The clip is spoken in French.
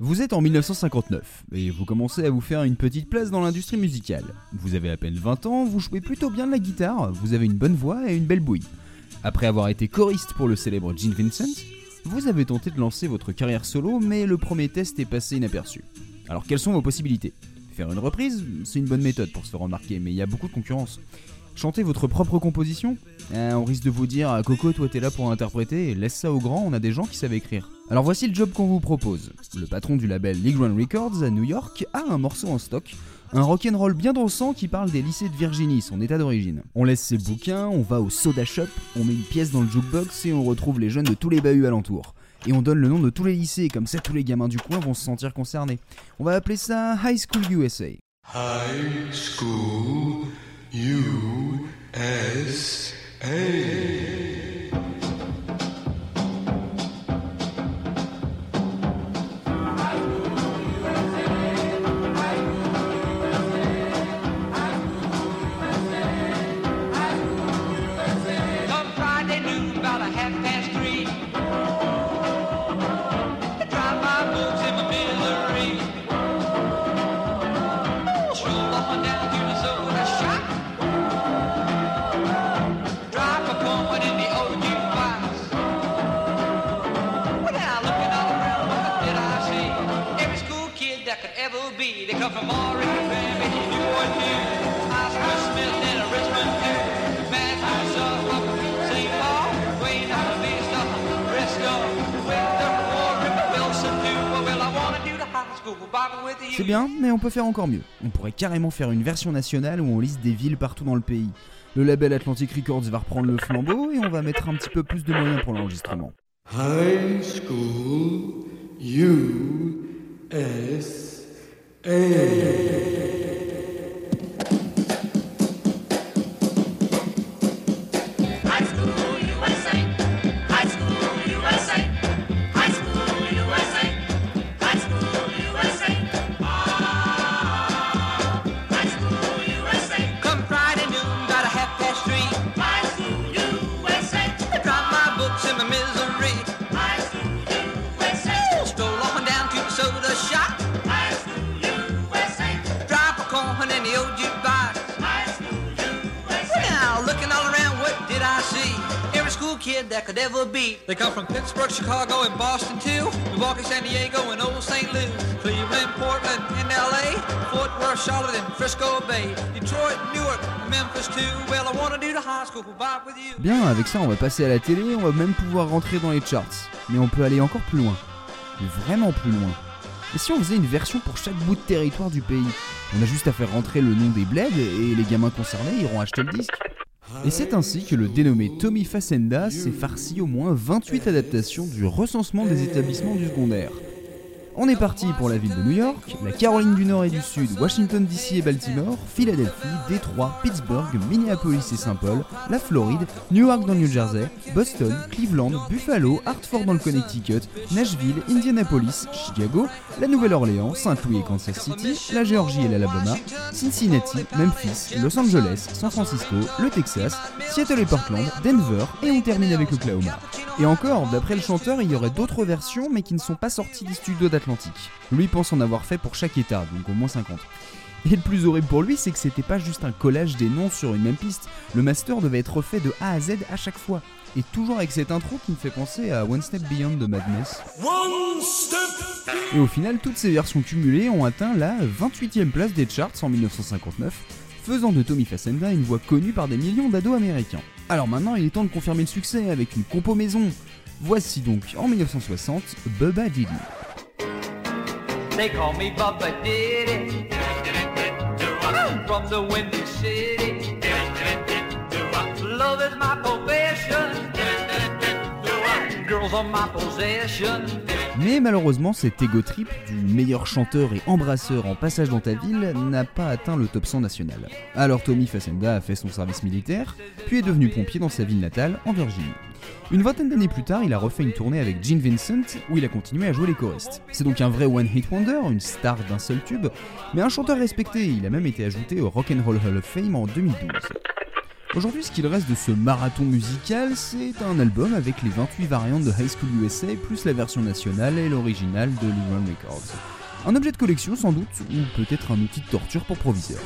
Vous êtes en 1959 et vous commencez à vous faire une petite place dans l'industrie musicale. Vous avez à peine 20 ans, vous jouez plutôt bien de la guitare, vous avez une bonne voix et une belle bouille. Après avoir été choriste pour le célèbre Gene Vincent, vous avez tenté de lancer votre carrière solo, mais le premier test est passé inaperçu. Alors quelles sont vos possibilités? Faire une reprise, c'est une bonne méthode pour se faire remarquer, mais il y a beaucoup de concurrence. Chanter votre propre composition eh, On risque de vous dire ah, Coco, toi t'es là pour interpréter, laisse ça aux grands, on a des gens qui savent écrire. Alors voici le job qu'on vous propose. Le patron du label League Records à New York a un morceau en stock, un rock'n'roll bien dansant qui parle des lycées de Virginie, son état d'origine. On laisse ses bouquins, on va au soda shop, on met une pièce dans le jukebox et on retrouve les jeunes de tous les bahuts alentours. Et on donne le nom de tous les lycées, comme ça tous les gamins du coin vont se sentir concernés. On va appeler ça High School USA. High School USA. C'est bien, mais on peut faire encore mieux. On pourrait carrément faire une version nationale où on liste des villes partout dans le pays. Le label Atlantic Records va reprendre le flambeau et on va mettre un petit peu plus de moyens pour l'enregistrement. High School USA. High in the old jukebox. Now, looking all around, what did I see? Every school kid that could ever be. They come from Pittsburgh, Chicago, and Boston too. Milwaukee, San Diego, and old St. Louis. Cleveland, Portland, and LA. Fort Worth, Charlotte, and Frisco Bay. Detroit, Newark, Memphis too. Well, I wanna do the high school vibe with you. Bien, avec ça, on va passer à la télé, on va même pouvoir rentrer dans les charts. Mais on peut aller encore plus loin. Vraiment plus loin. Et si on faisait une version pour chaque bout de territoire du pays On a juste à faire rentrer le nom des bleds et les gamins concernés iront acheter le disque. Et c'est ainsi que le dénommé Tommy Facenda s'est farci au moins 28 adaptations du recensement des établissements du secondaire. On est parti pour la ville de New York, la Caroline du Nord et du Sud, Washington DC et Baltimore, Philadelphie, Détroit, Pittsburgh, Minneapolis et Saint Paul, la Floride, Newark dans le New Jersey, Boston, Cleveland, Buffalo, Hartford dans le Connecticut, Nashville, Indianapolis, Chicago, la Nouvelle-Orléans, Saint-Louis et Kansas City, la Géorgie et l'Alabama, Cincinnati, Memphis, Los Angeles, San Francisco, le Texas, Seattle et Portland, Denver et on termine avec Oklahoma. Et encore, d'après le chanteur, il y aurait d'autres versions mais qui ne sont pas sorties des studios d'Atlantique. Lui pense en avoir fait pour chaque état, donc au moins 50. Et le plus horrible pour lui, c'est que c'était pas juste un collage des noms sur une même piste. Le master devait être refait de A à Z à chaque fois. Et toujours avec cette intro qui me fait penser à One Step Beyond de Madness. Et au final, toutes ces versions cumulées ont atteint la 28e place des charts en 1959, faisant de Tommy Facenda une voix connue par des millions d'ados américains. Alors maintenant, il est temps de confirmer le succès avec une compo maison. Voici donc en 1960 Bubba Diddy. They. Mais malheureusement, cet ego trip du meilleur chanteur et embrasseur en passage dans ta ville n'a pas atteint le top 100 national. Alors Tommy Facenda a fait son service militaire, puis est devenu pompier dans sa ville natale, en Virginie. Une vingtaine d'années plus tard, il a refait une tournée avec Gene Vincent, où il a continué à jouer les choristes. C'est donc un vrai one-hit wonder, une star d'un seul tube, mais un chanteur respecté, il a même été ajouté au Rock and Roll Hall of Fame en 2012. Aujourd'hui, ce qu'il reste de ce marathon musical, c'est un album avec les 28 variantes de High School USA, plus la version nationale et l'original de Lee Records. Un objet de collection sans doute, ou peut-être un outil de torture pour proviseur.